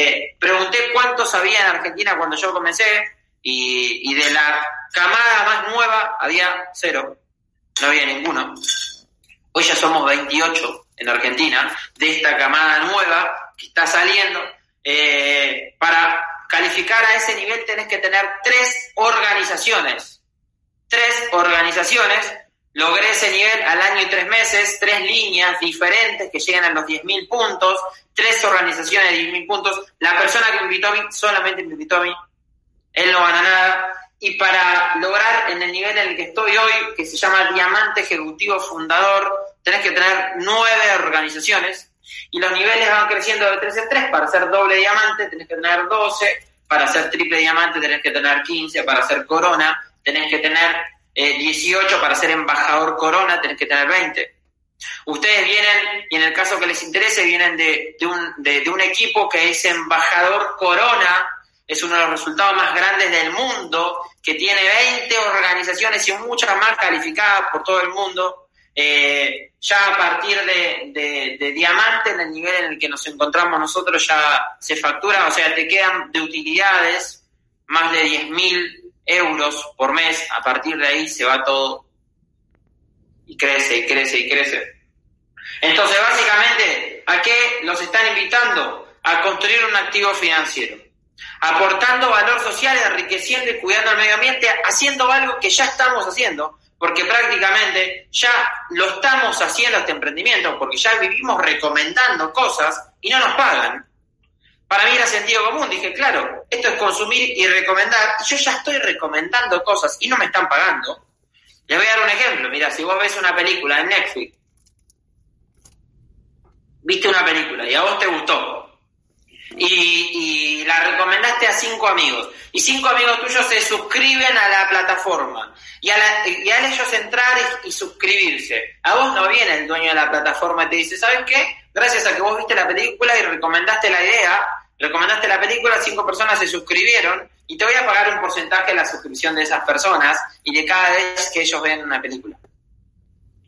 eh, pregunté cuántos había en Argentina cuando yo comencé y, de la camada más nueva había cero, no había ninguno. Hoy ya somos 28 en Argentina de esta camada nueva que está saliendo. Eh, para calificar a ese nivel tenés que tener tres organizaciones. Tres organizaciones. Logré ese nivel al año y tres meses, tres líneas diferentes que llegan a los 10.000 puntos, tres organizaciones de 10.000 puntos. La persona que me invitó a mí solamente me invitó a mí. Él no gana nada. Y para lograr en el nivel en el que estoy hoy, que se llama Diamante Ejecutivo Fundador, tenés que tener nueve organizaciones y los niveles van creciendo de 3 en 3. Para ser doble diamante tenés que tener 12, para ser triple diamante tenés que tener 15, para ser corona tenés que tener 18, eh, para ser embajador corona tenés que tener 20. Ustedes vienen, y en el caso que les interese, vienen de, un, de un equipo que es embajador corona, es uno de los resultados más grandes del mundo, que tiene 20 organizaciones y muchas más calificadas por todo el mundo. Eh, ya a partir de, diamante, en el nivel en el que nos encontramos nosotros, ya se factura, o sea, te quedan de utilidades más de 10.000 euros por mes, a partir de ahí se va todo y crece y crece y crece. Entonces, básicamente, ¿a qué los están invitando? A construir un activo financiero, aportando valor social, enriqueciendo y cuidando el medio ambiente, haciendo algo que ya estamos haciendo, porque prácticamente ya lo estamos haciendo este emprendimiento, porque ya vivimos recomendando cosas y no nos pagan. Para mí era sentido común, dije, claro, esto es consumir y recomendar, y yo ya estoy recomendando cosas y no me están pagando. Les voy a dar un ejemplo, mira, si vos ves una película en Netflix, viste una película y a vos te gustó, y, la recomendaste a cinco amigos y cinco amigos tuyos se suscriben a la plataforma y, a la, y al ellos entrar y, suscribirse, a vos no viene el dueño de la plataforma y te dice, ¿sabes qué? Gracias a que vos viste la película y recomendaste la idea, recomendaste la película, cinco personas se suscribieron y te voy a pagar un porcentaje de la suscripción de esas personas y de cada vez que ellos ven una película.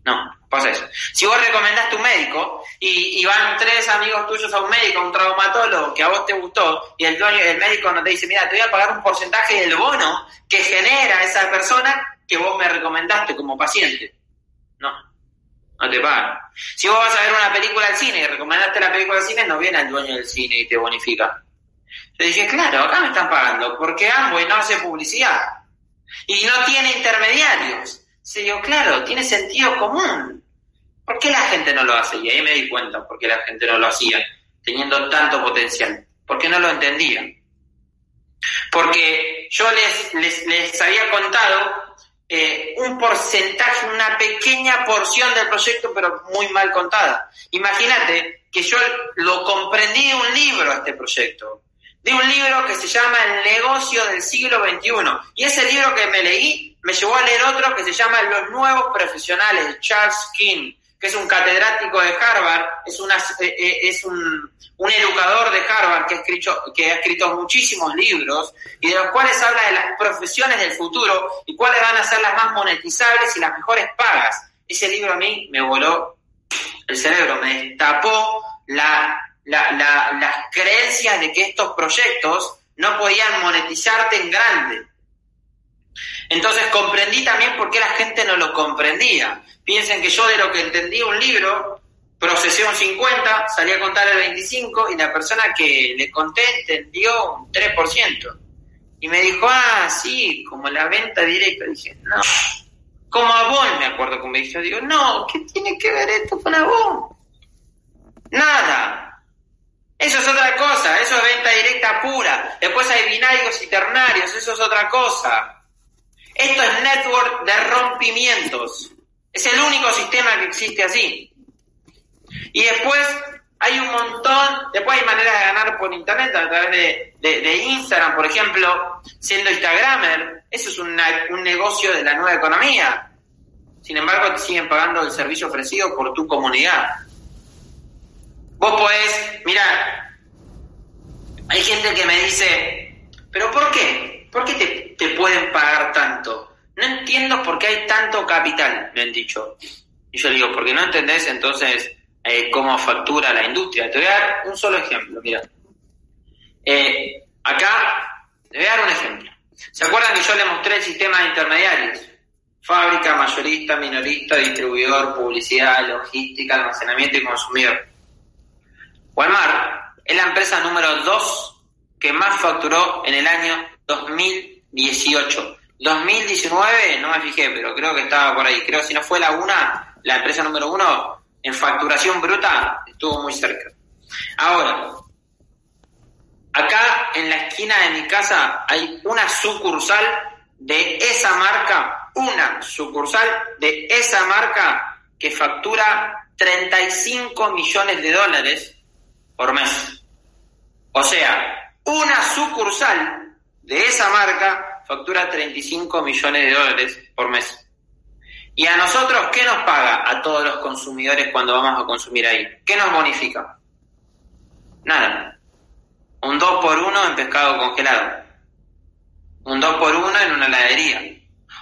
No, pasa eso. Si vos recomendaste un médico y, van tres amigos tuyos a un médico, a un traumatólogo que a vos te gustó y el dueño, el médico no te dice, mira, te voy a pagar un porcentaje del bono que genera esa persona que vos me recomendaste como paciente. No, no te pagan. Si vos vas a ver una película al cine y recomendaste la película al cine, no viene el dueño del cine y te bonifica. Yo dije, claro, acá me están pagando porque Amway no hace publicidad y no tiene intermediarios. Se yo, claro, tiene sentido común. ¿Por qué la gente no lo hace? Y ahí me di cuenta por qué la gente no lo hacía, teniendo tanto potencial. Porque no lo entendía. Porque yo les, les, les había contado eh, un porcentaje, una pequeña porción del proyecto, pero muy mal contada. Imagínate que yo lo comprendí de un libro, este proyecto, de un libro que se llama El negocio del siglo XXI. Y ese libro que me leí me llevó a leer otro que se llama Los Nuevos Profesionales, Charles King, que es un catedrático de Harvard, es, una, eh, eh, es un, educador de Harvard que ha, escrito, que ha escrito muchísimos libros y de los cuales habla de las profesiones del futuro y cuáles van a ser las más monetizables y las mejores pagas. Ese libro a mí me voló el cerebro, me destapó la, las creencias de que estos proyectos no podían monetizarte en grande entonces comprendí también por qué la gente no lo comprendía. Piensen que yo de lo que entendí un libro, procesé un 50, salí a contar el 25 y la persona que le conté entendió un 3%. Y me dijo, ah, sí, como la venta directa. Dije, no. Como Avon, me acuerdo que me dijo. Digo, no, ¿qué tiene que ver esto con Avon? Nada. Eso es otra cosa, eso es venta directa pura. Después hay binarios y ternarios, eso es otra cosa. Esto es network de rompimientos. Es el único sistema que existe así. Y después hay un montón, después hay maneras de ganar por internet a través de, Instagram, por ejemplo, siendo Instagramer. Eso es un negocio de la nueva economía. Sin embargo, te siguen pagando el servicio ofrecido por tu comunidad. Vos podés, mira, hay gente que me dice, ¿pero por qué? ¿Por qué te te pueden pagar tanto? No entiendo por qué hay tanto capital, me han dicho. Y yo digo, porque no entendés entonces eh, cómo factura la industria. Te voy a dar un solo ejemplo, mira. Eh, acá, le voy a dar un ejemplo. ¿Se acuerdan que yo le mostré el sistema de intermediarios? Fábrica, mayorista, minorista, distribuidor, publicidad, logística, almacenamiento y consumidor. Walmart es la empresa número 2 que más facturó en el año 2018. 2019 no me fijé, pero creo que estaba por ahí. Creo si no fue la una, la empresa número uno en facturación bruta estuvo muy cerca. Ahora, acá en la esquina de mi casa hay una sucursal de esa marca, una sucursal de esa marca que factura 35 millones de dólares por mes. O sea, una sucursal de esa marca factura 35 millones de dólares por mes. ¿Y a nosotros qué nos paga a todos los consumidores cuando vamos a consumir ahí? ¿Qué nos bonifica? Nada. Un 2 por 1 en pescado congelado. Un 2 por 1 en una heladería.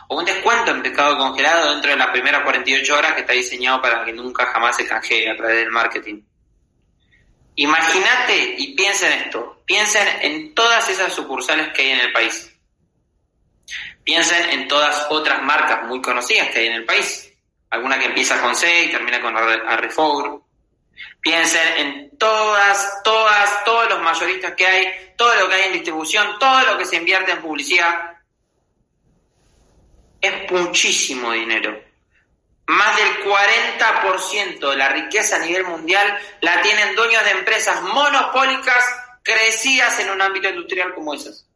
O un descuento en pescado congelado dentro de las primeras 48 horas que está diseñado para que nunca jamás se canjee a través del marketing. Imagínate y piensa en esto. Piensen en todas esas sucursales que hay en el país. Piensen en todas otras marcas muy conocidas que hay en el país. Alguna que empieza con C y termina con Arrefour. Piensen en todas, todas, todos los mayoristas que hay, todo lo que hay en distribución, todo lo que se invierte en publicidad. Es muchísimo dinero. Más del 40% de la riqueza a nivel mundial la tienen dueños de empresas monopólicas crecidas en un ámbito industrial como esas.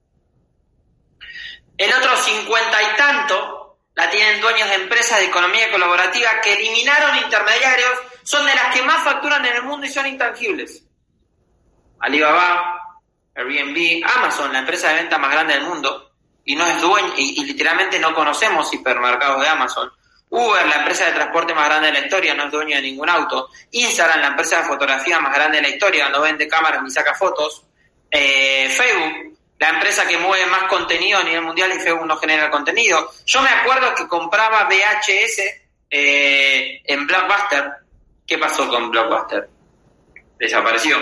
El otro cincuenta y tanto la tienen dueños de empresas de economía colaborativa que eliminaron intermediarios, son de las que más facturan en el mundo y son intangibles. Alibaba, Airbnb, Amazon, la empresa de venta más grande del mundo, y no es dueño, y, y literalmente no conocemos hipermercados de Amazon. Uber, la empresa de transporte más grande de la historia, no es dueño de ningún auto. Instagram, la empresa de fotografía más grande de la historia, no vende cámaras ni saca fotos. Eh, Facebook, la empresa que mueve más contenido a nivel mundial y Facebook no genera contenido. Yo me acuerdo que compraba VHS eh, en Blockbuster. ¿Qué pasó con Blockbuster? Desapareció.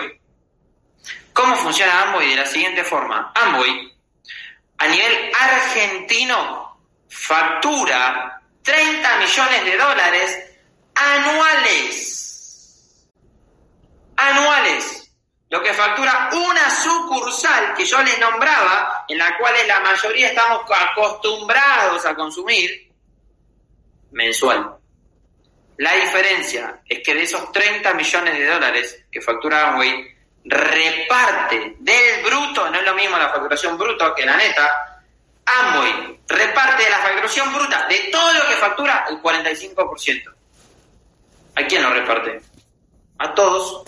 ¿Cómo funciona Amway? De la siguiente forma. Amway, a nivel argentino, factura 30 millones de dólares anuales. Anuales lo que factura una sucursal que yo les nombraba, en la cual la mayoría estamos acostumbrados a consumir, mensual. La diferencia es que de esos 30 millones de dólares que factura Amway, reparte del bruto, no es lo mismo la facturación bruto que la neta, Amway reparte la facturación bruta de todo lo que factura el 45%. ¿A quién lo reparte? A todos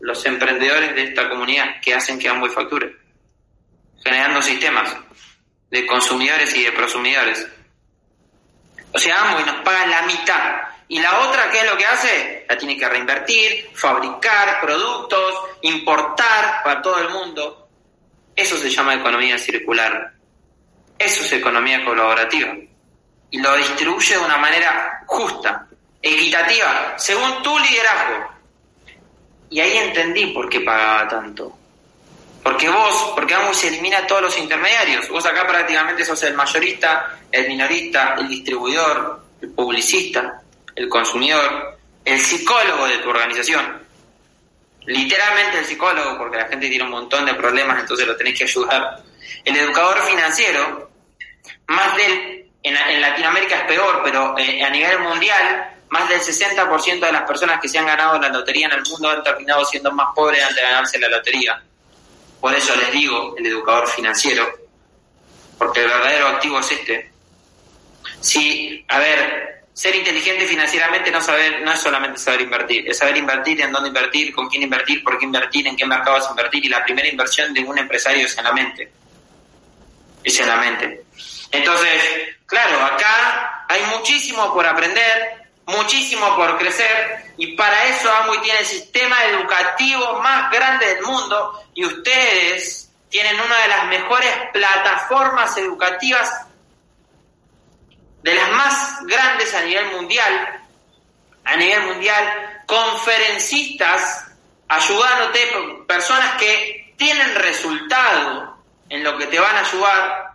los emprendedores de esta comunidad que hacen que Amway facture, generando sistemas de consumidores y de prosumidores. O sea, Amway nos paga la mitad. Y la otra, ¿qué es lo que hace? La tiene que reinvertir, fabricar productos, importar para todo el mundo. Eso se llama economía circular. Eso es economía colaborativa. Y lo distribuye de una manera justa, equitativa, según tu liderazgo, y ahí entendí por qué pagaba tanto. Porque vos, porque se elimina todos los intermediarios. Vos acá prácticamente sos el mayorista, el minorista, el distribuidor, el publicista, el consumidor, el psicólogo de tu organización. Literalmente el psicólogo, porque la gente tiene un montón de problemas, entonces lo tenés que ayudar. El educador financiero, más del, en, Latinoamérica es peor, pero eh, a nivel mundial, más del 60% de las personas que se han ganado la lotería en el mundo han terminado siendo más pobres antes de ganarse la lotería. Por eso les digo, el educador financiero, porque el verdadero activo es este. Si, a ver, ser inteligente financieramente no saber no es solamente saber invertir, es saber invertir, en dónde invertir, con quién invertir, por qué invertir, en qué mercados invertir y la primera inversión de un empresario es en la mente. Es en la mente. Entonces, claro, acá hay muchísimo por aprender, muchísimo por crecer y para eso Amway tiene el sistema educativo más grande del mundo y ustedes tienen una de las mejores plataformas educativas de las más grandes a nivel mundial, a nivel mundial, conferencistas ayudándote, personas que tienen resultado en lo que te van a ayudar,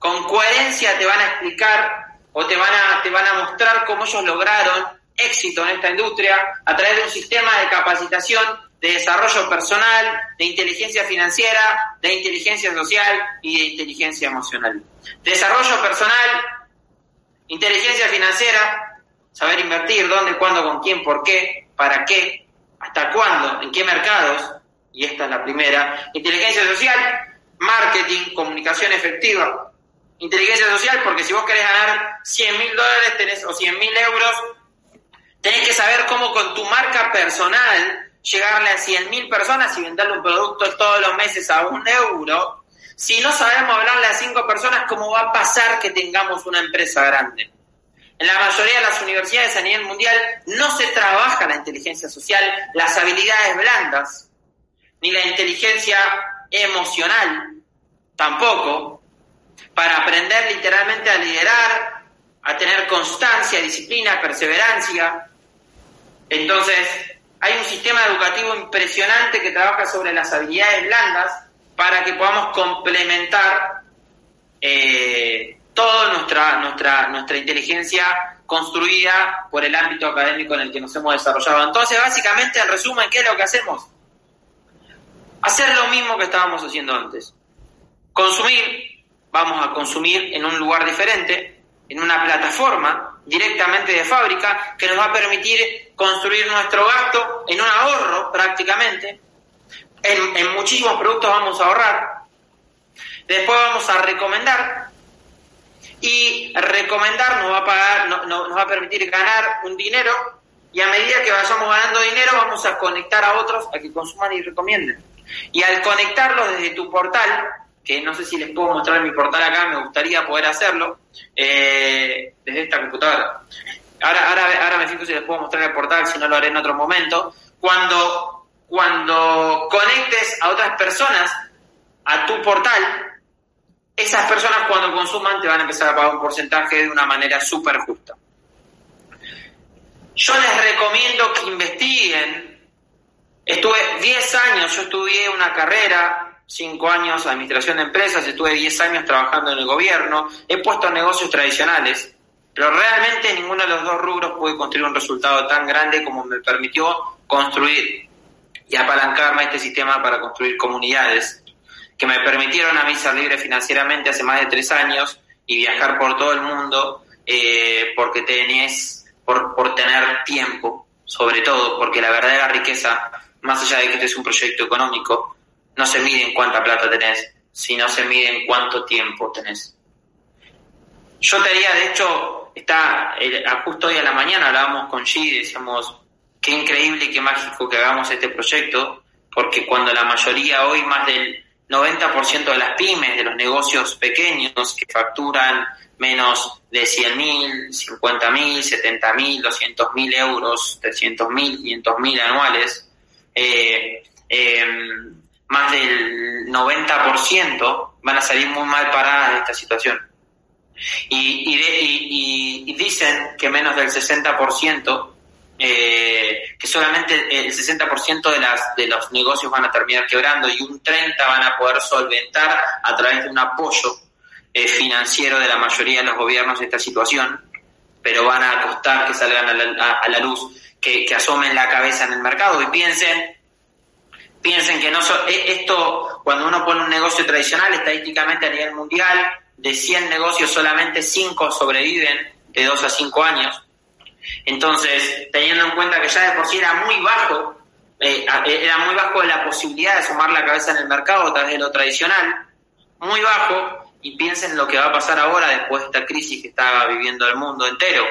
con coherencia te van a explicar o te van a, te van a mostrar cómo ellos lograron éxito en esta industria a través de un sistema de capacitación, de desarrollo personal, de inteligencia financiera, de inteligencia social y de inteligencia emocional. Desarrollo personal, inteligencia financiera, saber invertir, dónde, cuándo, con quién, por qué, para qué, hasta cuándo, en qué mercados, y esta es la primera. Inteligencia social, marketing, comunicación efectiva. Inteligencia social, porque si vos querés ganar 100 mil dólares tenés, o 100 mil euros, tenés que saber cómo con tu marca personal llegarle a 100 mil personas y venderle un producto todos los meses a un euro. Si no sabemos hablarle a cinco personas, ¿cómo va a pasar que tengamos una empresa grande? En la mayoría de las universidades a nivel mundial no se trabaja la inteligencia social, las habilidades blandas, ni la inteligencia emocional, tampoco, para aprender literalmente a liderar, a tener constancia, disciplina, perseverancia. Entonces, hay un sistema educativo impresionante que trabaja sobre las habilidades blandas para que podamos complementar eh, toda nuestra, nuestra, nuestra inteligencia construida por el ámbito académico en el que nos hemos desarrollado. Entonces, básicamente, en resumen, ¿qué es lo que hacemos? Hacer lo mismo que estábamos haciendo antes. Consumir, vamos a consumir en un lugar diferente, en una plataforma directamente de fábrica que nos va a permitir construir nuestro gasto en un ahorro prácticamente. En, muchísimos productos vamos a ahorrar. Después vamos a recomendar y recomendar nos va a pagar, no, nos va a permitir ganar un dinero y a medida que vayamos ganando dinero vamos a conectar a otros a que consuman y recomienden. Y al conectarlos desde tu portal, no sé si les puedo mostrar mi portal acá, me gustaría poder hacerlo eh, desde esta computadora. Ahora, ahora, ahora me fijo si les puedo mostrar el portal, si no lo haré en otro momento. Cuando, cuando conectes a otras personas a tu portal, esas personas cuando consuman te van a empezar a pagar un porcentaje de una manera súper justa. Yo les recomiendo que investiguen. Estuve 10 años, yo estudié una carrera, 5 años administración de empresas, estuve 10 años trabajando en el gobierno, he puesto negocios tradicionales, pero realmente ninguno de los dos rubros pude construir un resultado tan grande como me permitió construir y apalancarme este sistema para construir comunidades que me permitieron a mí ser libre financieramente hace más de tres años y viajar por todo el mundo eh, porque tenés, por, por tener tiempo, sobre todo, porque la verdadera riqueza, más allá de que este es un proyecto económico, no se mide en cuánta plata tenés, sino se mide en cuánto tiempo tenés. Yo te haría, de hecho, está, justo hoy a la mañana hablábamos con G y decíamos, qué increíble y qué mágico que hagamos este proyecto, porque cuando la mayoría hoy, más del 90% de las pymes, de los negocios pequeños que facturan menos de 100.000, 50.000, 70.000, 200.000 euros, 300.000, 500.000 anuales, eh, em, más del 90% van a salir muy mal paradas de esta situación. Y, y dicen que menos del 60% eh, que solamente el 60% de, las, de los negocios van a terminar quebrando y un 30% van a poder solventar a través de un apoyo eh, financiero de la mayoría de los gobiernos esta situación, pero van a costar que salgan a la, luz, que, asomen la cabeza en el mercado y piensen piensen que no e, esto cuando uno pone un negocio tradicional estadísticamente a nivel mundial de 100 negocios solamente 5 sobreviven de 2 a 5 años entonces, teniendo en cuenta que ya de por sí era muy bajo, eh, era muy bajo la posibilidad de sumar la cabeza en el mercado a través de lo tradicional, muy bajo, y piensen lo que va a pasar ahora después de esta crisis que está viviendo el mundo entero.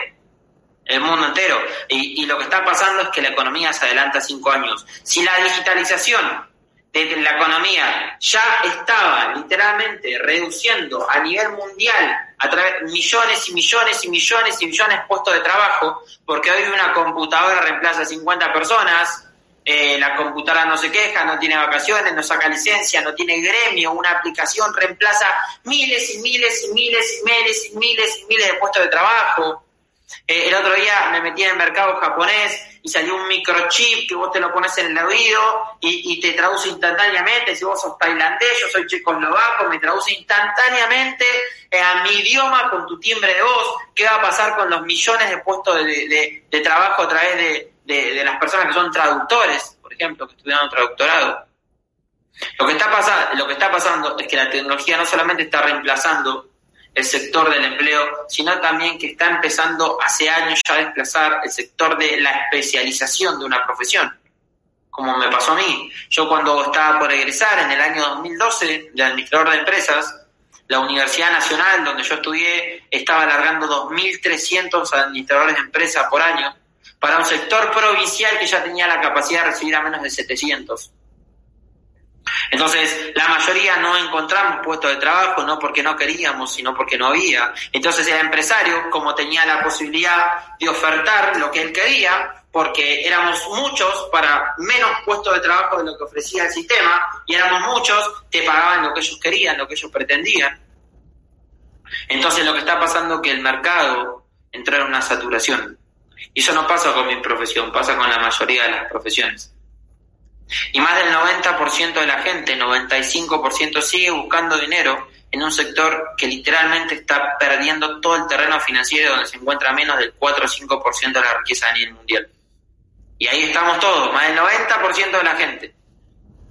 El mundo entero. Y, y lo que está pasando es que la economía se adelanta cinco años. Si la digitalización de la economía ya estaba literalmente reduciendo a nivel mundial a través millones y millones y millones y millones de puestos de trabajo, porque hoy una computadora reemplaza a 50 personas, eh, la computadora no se queja, no tiene vacaciones, no saca licencia, no tiene gremio, una aplicación reemplaza miles y miles y miles y miles y miles y miles de puestos de trabajo. Eh, el otro día me metí en el mercado japonés y salió un microchip que vos te lo pones en el oído y, te traduce instantáneamente. Si vos sos tailandés, yo soy checoslovaco, me traduce instantáneamente eh, a mi idioma con tu timbre de voz. ¿Qué va a pasar con los millones de puestos de, de trabajo a través de, las personas que son traductores, por ejemplo, que estudiaron traductorado? Lo que, está pasando, lo que está pasando es que la tecnología no solamente está reemplazando el sector del empleo, sino también que está empezando hace años ya a desplazar el sector de la especialización de una profesión, como me pasó a mí. Yo cuando estaba por egresar en el año 2012 de administrador de empresas, la Universidad Nacional donde yo estudié estaba alargando 2.300 administradores de empresas por año para un sector provincial que ya tenía la capacidad de recibir a menos de 700. Entonces, la mayoría no encontramos puestos de trabajo, no porque no queríamos, sino porque no había. Entonces, el empresario, como tenía la posibilidad de ofertar lo que él quería, porque éramos muchos para menos puestos de trabajo de lo que ofrecía el sistema, y éramos muchos, te pagaban lo que ellos querían, lo que ellos pretendían. Entonces, lo que está pasando es que el mercado entró en una saturación. Y eso no pasa con mi profesión, pasa con la mayoría de las profesiones. Y más del 90% de la gente, 95% sigue buscando dinero en un sector que literalmente está perdiendo todo el terreno financiero donde se encuentra menos del 4 o 5% de la riqueza a nivel mundial. Y ahí estamos todos, más del 90% de la gente.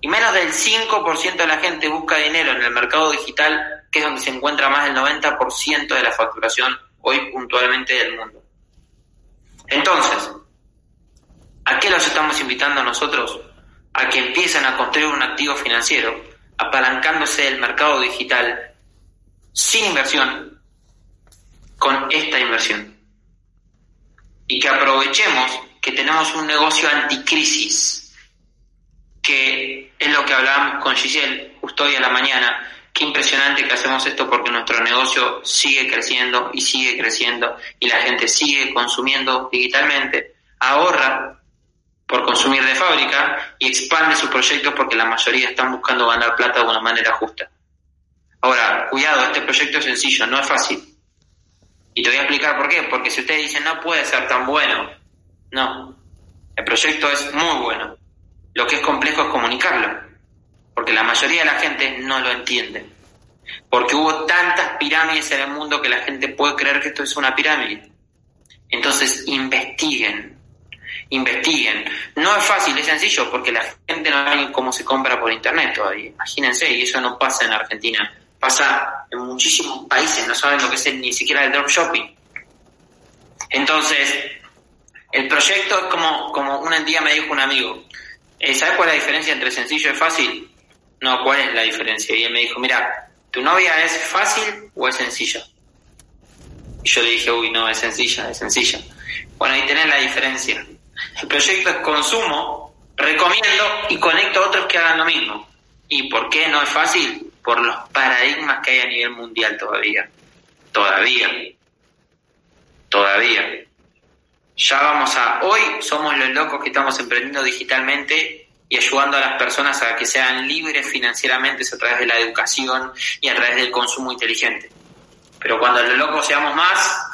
Y menos del 5% de la gente busca dinero en el mercado digital, que es donde se encuentra más del 90% de la facturación hoy puntualmente del mundo. Entonces, ¿a qué los estamos invitando nosotros? A que empiecen a construir un activo financiero apalancándose del mercado digital sin inversión con esta inversión. Y que aprovechemos que tenemos un negocio anticrisis, que es lo que hablábamos con Giselle justo hoy a la mañana. Qué impresionante que hacemos esto porque nuestro negocio sigue creciendo y sigue creciendo y la gente sigue consumiendo digitalmente, ahorra por consumir de fábrica y expande sus proyectos porque la mayoría están buscando ganar plata de una manera justa. Ahora, cuidado, este proyecto es sencillo, no es fácil. Y te voy a explicar por qué. Porque si ustedes dicen no puede ser tan bueno, no. El proyecto es muy bueno. Lo que es complejo es comunicarlo. Porque la mayoría de la gente no lo entiende. Porque hubo tantas pirámides en el mundo que la gente puede creer que esto es una pirámide. Entonces, investiguen, investiguen. No es fácil, es sencillo, porque la gente no sabe cómo se compra por internet todavía. Imagínense, y eso no pasa en Argentina. Pasa en muchísimos países, no saben lo que es ni siquiera el dropshipping. Entonces, el proyecto es como, como un día me dijo un amigo, eh, ¿sabes cuál es la diferencia entre sencillo y fácil? No, ¿cuál es la diferencia? Y él me dijo, mira, ¿tu novia es fácil o es sencilla? Y yo le dije, uy, no, es sencilla, es sencilla. Bueno, ahí tenés la diferencia. El proyecto es consumo, recomiendo y conecto a otros que hagan lo mismo. ¿Y por qué no es fácil? Por los paradigmas que hay a nivel mundial todavía. Todavía. Todavía. Ya vamos a... Hoy somos los locos que estamos emprendiendo digitalmente y ayudando a las personas a que sean libres financieramente a través de la educación y a través del consumo inteligente. Pero cuando los locos seamos más,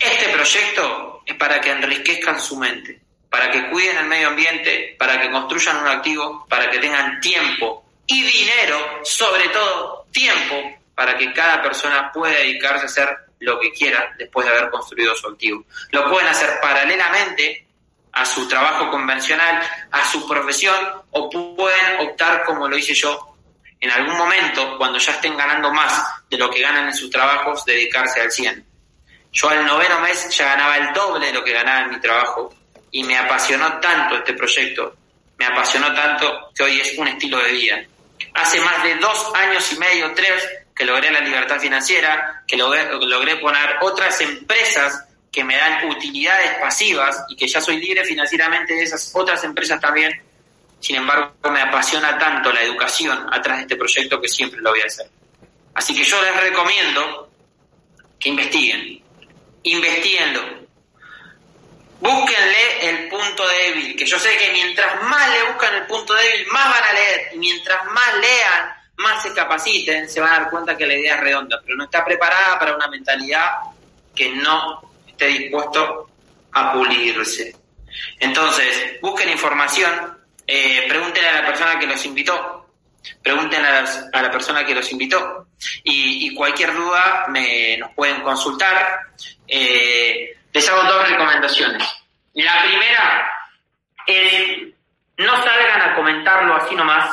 este proyecto es para que enriquezcan su mente, para que cuiden el medio ambiente, para que construyan un activo, para que tengan tiempo y dinero, sobre todo tiempo, para que cada persona pueda dedicarse a hacer lo que quiera después de haber construido su activo. Lo pueden hacer paralelamente a su trabajo convencional, a su profesión, o pueden optar, como lo hice yo, en algún momento, cuando ya estén ganando más de lo que ganan en sus trabajos, dedicarse al 100. Yo al noveno mes ya ganaba el doble de lo que ganaba en mi trabajo y me apasionó tanto este proyecto, me apasionó tanto que hoy es un estilo de vida. Hace más de dos años y medio, tres, que logré la libertad financiera, que logré, logré poner otras empresas que me dan utilidades pasivas y que ya soy libre financieramente de esas otras empresas también. Sin embargo, me apasiona tanto la educación atrás de este proyecto que siempre lo voy a hacer. Así que yo les recomiendo que investiguen, investiguenlo. Búsquenle el punto débil, que yo sé que mientras más le buscan el punto débil, más van a leer. Y mientras más lean, más se capaciten, se van a dar cuenta que la idea es redonda, pero no está preparada para una mentalidad que no esté dispuesto a pulirse. Entonces, busquen información, eh, pregúntenle a la persona que los invitó, pregúntenle a, a la persona que los invitó y, cualquier duda me, nos pueden consultar. Eh, les hago dos recomendaciones. La primera es no salgan a comentarlo así nomás,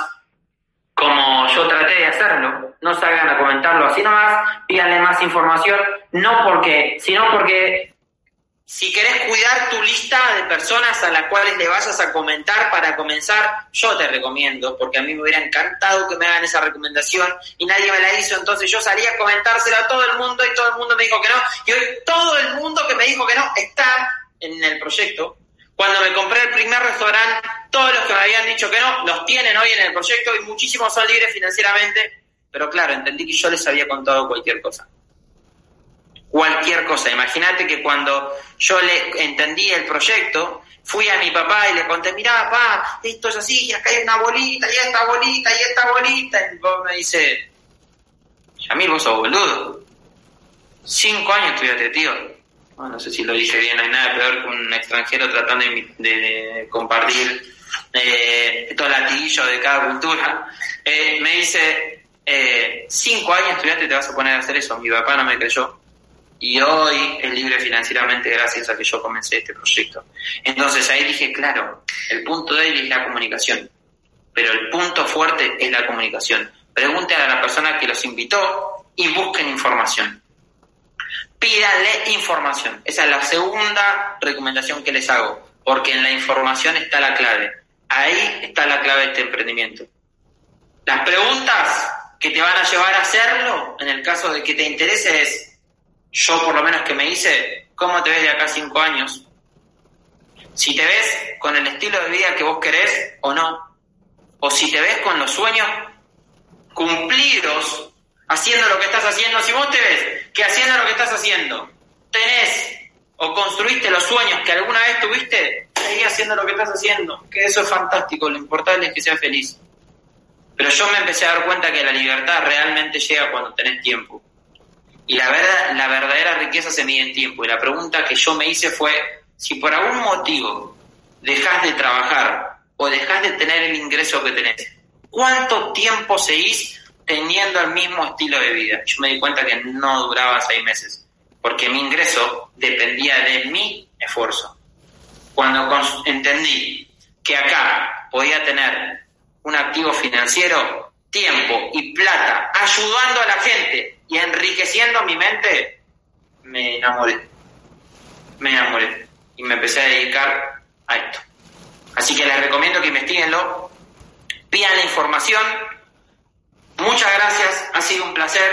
como yo traté de hacerlo. No salgan a comentarlo así nomás, pídanle más información, no porque, sino porque si querés cuidar tu lista de personas a las cuales le vayas a comentar para comenzar, yo te recomiendo, porque a mí me hubiera encantado que me hagan esa recomendación y nadie me la hizo, entonces yo salí a comentársela a todo el mundo y todo el mundo me dijo que no, y hoy todo el mundo que me dijo que no está en el proyecto. Cuando me compré el primer restaurante, todos los que me habían dicho que no, los tienen hoy en el proyecto y muchísimos son libres financieramente, pero claro, entendí que yo les había contado cualquier cosa cualquier cosa. Imagínate que cuando yo le entendí el proyecto, fui a mi papá y le conté, mira papá, esto es así, y acá hay una bolita, y esta bolita, y esta bolita. Y mi papá me dice, mí vos sos boludo. Cinco años estudiaste, tío. no sé si lo dije bien, no hay nada peor que un extranjero tratando de, compartir eh, estos latiguillos de cada cultura. Eh, me dice, eh, cinco años estudiaste y te vas a poner a hacer eso. Mi papá no me creyó y hoy es libre financieramente gracias a que yo comencé este proyecto. Entonces ahí dije, claro, el punto débil es la comunicación, pero el punto fuerte es la comunicación. Pregunten a la persona que los invitó y busquen información. Pídanle información. Esa es la segunda recomendación que les hago, porque en la información está la clave. Ahí está la clave de este emprendimiento. Las preguntas que te van a llevar a hacerlo, en el caso de que te interese, es yo por lo menos que me hice, ¿cómo te ves de acá cinco años? Si te ves con el estilo de vida que vos querés o no, o si te ves con los sueños cumplidos, haciendo lo que estás haciendo, si vos te ves que haciendo lo que estás haciendo, tenés o construiste los sueños que alguna vez tuviste, seguí haciendo lo que estás haciendo, que eso es fantástico, lo importante es que seas feliz. Pero yo me empecé a dar cuenta que la libertad realmente llega cuando tenés tiempo. Y la, verdad, la verdadera riqueza se mide en tiempo. Y la pregunta que yo me hice fue, si por algún motivo dejas de trabajar o dejas de tener el ingreso que tenés, ¿cuánto tiempo seguís teniendo el mismo estilo de vida? Yo me di cuenta que no duraba seis meses, porque mi ingreso dependía de mi esfuerzo. Cuando entendí que acá podía tener un activo financiero, tiempo y plata, ayudando a la gente y enriqueciendo mi mente, me enamoré. Me enamoré. Y me empecé a dedicar a esto. Así que les recomiendo que investiguenlo, pidan la información. Muchas gracias, ha sido un placer.